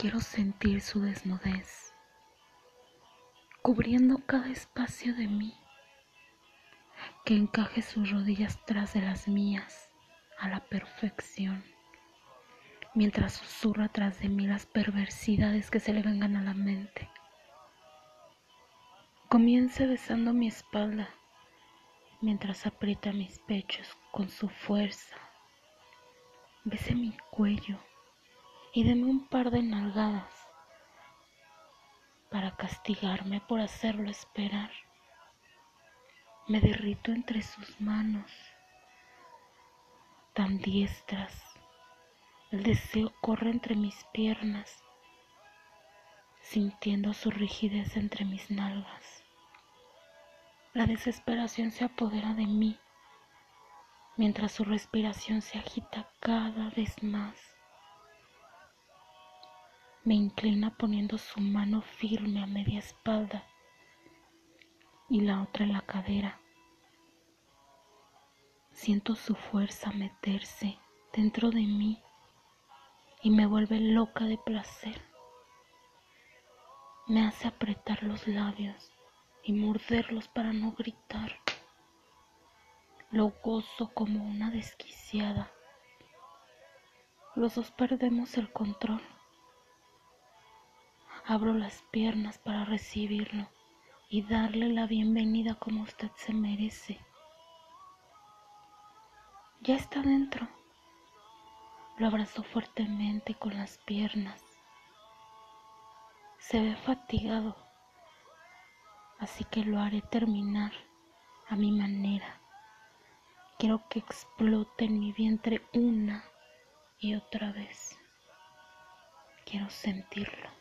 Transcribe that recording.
Quiero sentir su desnudez, cubriendo cada espacio de mí, que encaje sus rodillas tras de las mías a la perfección, mientras susurra tras de mí las perversidades que se le vengan a la mente. Comience besando mi espalda mientras aprieta mis pechos con su fuerza. Bese mi cuello y deme un par de nalgadas para castigarme por hacerlo esperar. Me derrito entre sus manos, tan diestras. El deseo corre entre mis piernas, sintiendo su rigidez entre mis nalgas. La desesperación se apodera de mí mientras su respiración se agita cada vez más. Me inclina poniendo su mano firme a media espalda y la otra en la cadera. Siento su fuerza meterse dentro de mí y me vuelve loca de placer. Me hace apretar los labios y morderlos para no gritar. Lo gozo como una desquiciada. Los dos perdemos el control. Abro las piernas para recibirlo y darle la bienvenida como usted se merece. Ya está dentro. Lo abrazó fuertemente con las piernas. Se ve fatigado, así que lo haré terminar a mi manera. Quiero que explote en mi vientre una y otra vez. Quiero sentirlo.